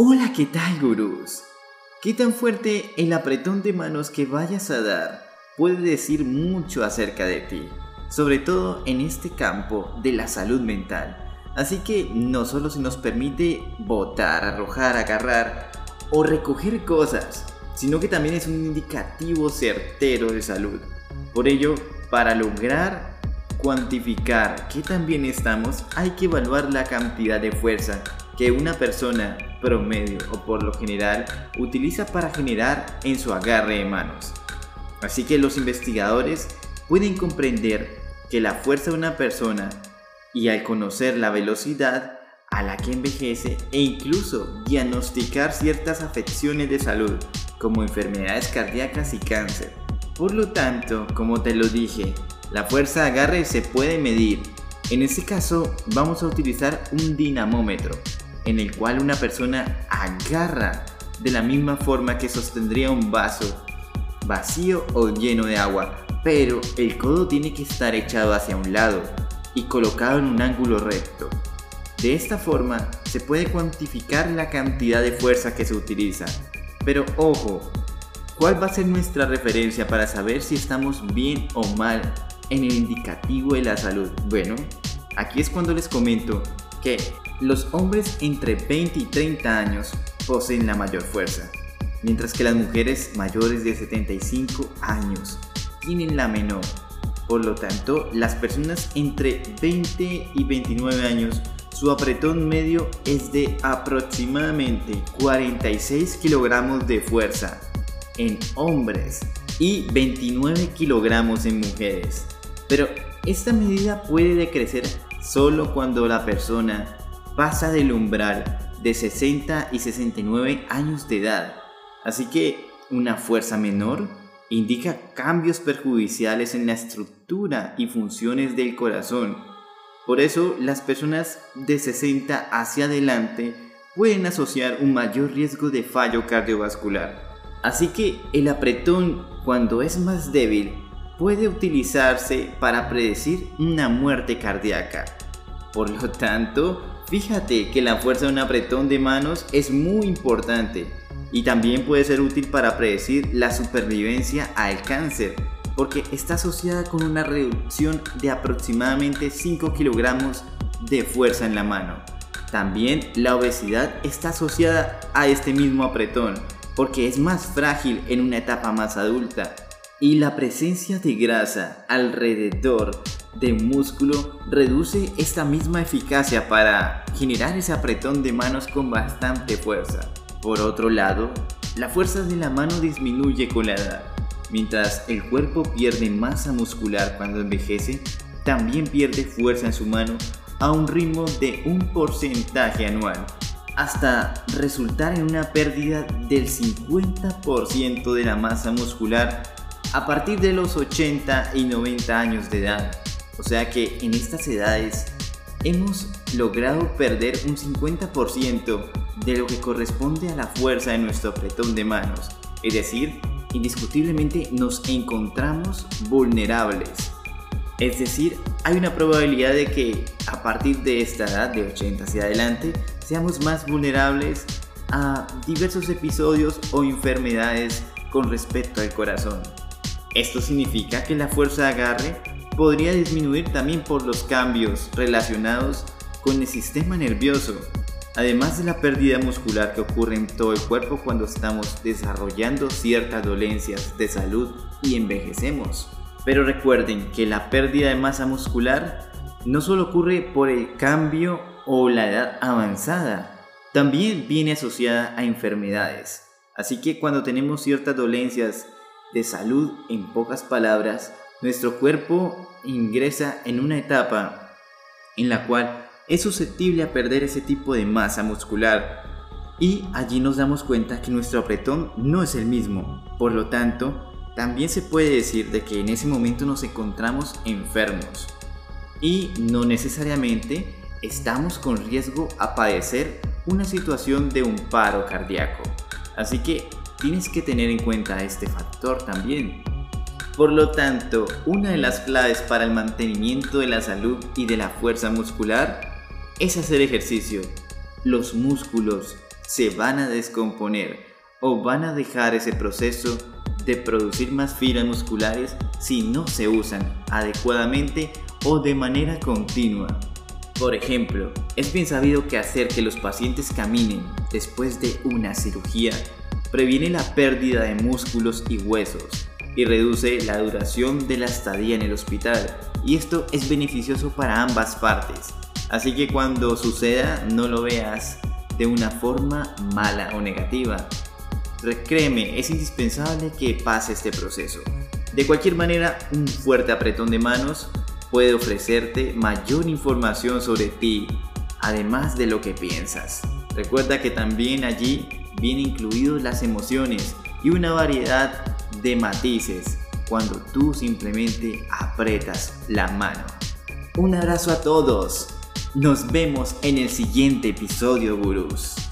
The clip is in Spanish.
Hola, ¿qué tal, gurús? ¿Qué tan fuerte el apretón de manos que vayas a dar puede decir mucho acerca de ti? Sobre todo en este campo de la salud mental. Así que no solo se nos permite botar, arrojar, agarrar o recoger cosas, sino que también es un indicativo certero de salud. Por ello, para lograr cuantificar qué tan bien estamos, hay que evaluar la cantidad de fuerza que una persona promedio o por lo general utiliza para generar en su agarre de manos. Así que los investigadores pueden comprender que la fuerza de una persona y al conocer la velocidad a la que envejece e incluso diagnosticar ciertas afecciones de salud como enfermedades cardíacas y cáncer. Por lo tanto, como te lo dije, la fuerza de agarre se puede medir. En este caso vamos a utilizar un dinamómetro en el cual una persona agarra de la misma forma que sostendría un vaso vacío o lleno de agua, pero el codo tiene que estar echado hacia un lado y colocado en un ángulo recto. De esta forma se puede cuantificar la cantidad de fuerza que se utiliza. Pero ojo, ¿cuál va a ser nuestra referencia para saber si estamos bien o mal en el indicativo de la salud? Bueno, aquí es cuando les comento que los hombres entre 20 y 30 años poseen la mayor fuerza, mientras que las mujeres mayores de 75 años tienen la menor. Por lo tanto, las personas entre 20 y 29 años, su apretón medio es de aproximadamente 46 kilogramos de fuerza en hombres y 29 kilogramos en mujeres. Pero esta medida puede decrecer solo cuando la persona pasa del umbral de 60 y 69 años de edad. Así que una fuerza menor indica cambios perjudiciales en la estructura y funciones del corazón. Por eso las personas de 60 hacia adelante pueden asociar un mayor riesgo de fallo cardiovascular. Así que el apretón cuando es más débil puede utilizarse para predecir una muerte cardíaca. Por lo tanto, Fíjate que la fuerza de un apretón de manos es muy importante y también puede ser útil para predecir la supervivencia al cáncer, porque está asociada con una reducción de aproximadamente 5 kilogramos de fuerza en la mano. También la obesidad está asociada a este mismo apretón, porque es más frágil en una etapa más adulta y la presencia de grasa alrededor de músculo reduce esta misma eficacia para generar ese apretón de manos con bastante fuerza. Por otro lado, la fuerza de la mano disminuye con la edad. Mientras el cuerpo pierde masa muscular cuando envejece, también pierde fuerza en su mano a un ritmo de un porcentaje anual, hasta resultar en una pérdida del 50% de la masa muscular a partir de los 80 y 90 años de edad. O sea que en estas edades hemos logrado perder un 50% de lo que corresponde a la fuerza de nuestro apretón de manos. Es decir, indiscutiblemente nos encontramos vulnerables. Es decir, hay una probabilidad de que a partir de esta edad, de 80 hacia adelante, seamos más vulnerables a diversos episodios o enfermedades con respecto al corazón. Esto significa que la fuerza de agarre podría disminuir también por los cambios relacionados con el sistema nervioso, además de la pérdida muscular que ocurre en todo el cuerpo cuando estamos desarrollando ciertas dolencias de salud y envejecemos. Pero recuerden que la pérdida de masa muscular no solo ocurre por el cambio o la edad avanzada, también viene asociada a enfermedades. Así que cuando tenemos ciertas dolencias de salud, en pocas palabras, nuestro cuerpo ingresa en una etapa en la cual es susceptible a perder ese tipo de masa muscular y allí nos damos cuenta que nuestro apretón no es el mismo. Por lo tanto, también se puede decir de que en ese momento nos encontramos enfermos y no necesariamente estamos con riesgo a padecer una situación de un paro cardíaco. Así que tienes que tener en cuenta este factor también. Por lo tanto, una de las claves para el mantenimiento de la salud y de la fuerza muscular es hacer ejercicio. Los músculos se van a descomponer o van a dejar ese proceso de producir más fibras musculares si no se usan adecuadamente o de manera continua. Por ejemplo, es bien sabido que hacer que los pacientes caminen después de una cirugía previene la pérdida de músculos y huesos y reduce la duración de la estadía en el hospital y esto es beneficioso para ambas partes. Así que cuando suceda no lo veas de una forma mala o negativa. Créeme, es indispensable que pase este proceso. De cualquier manera, un fuerte apretón de manos puede ofrecerte mayor información sobre ti, además de lo que piensas. Recuerda que también allí vienen incluidos las emociones y una variedad de matices cuando tú simplemente apretas la mano. Un abrazo a todos. Nos vemos en el siguiente episodio, gurús.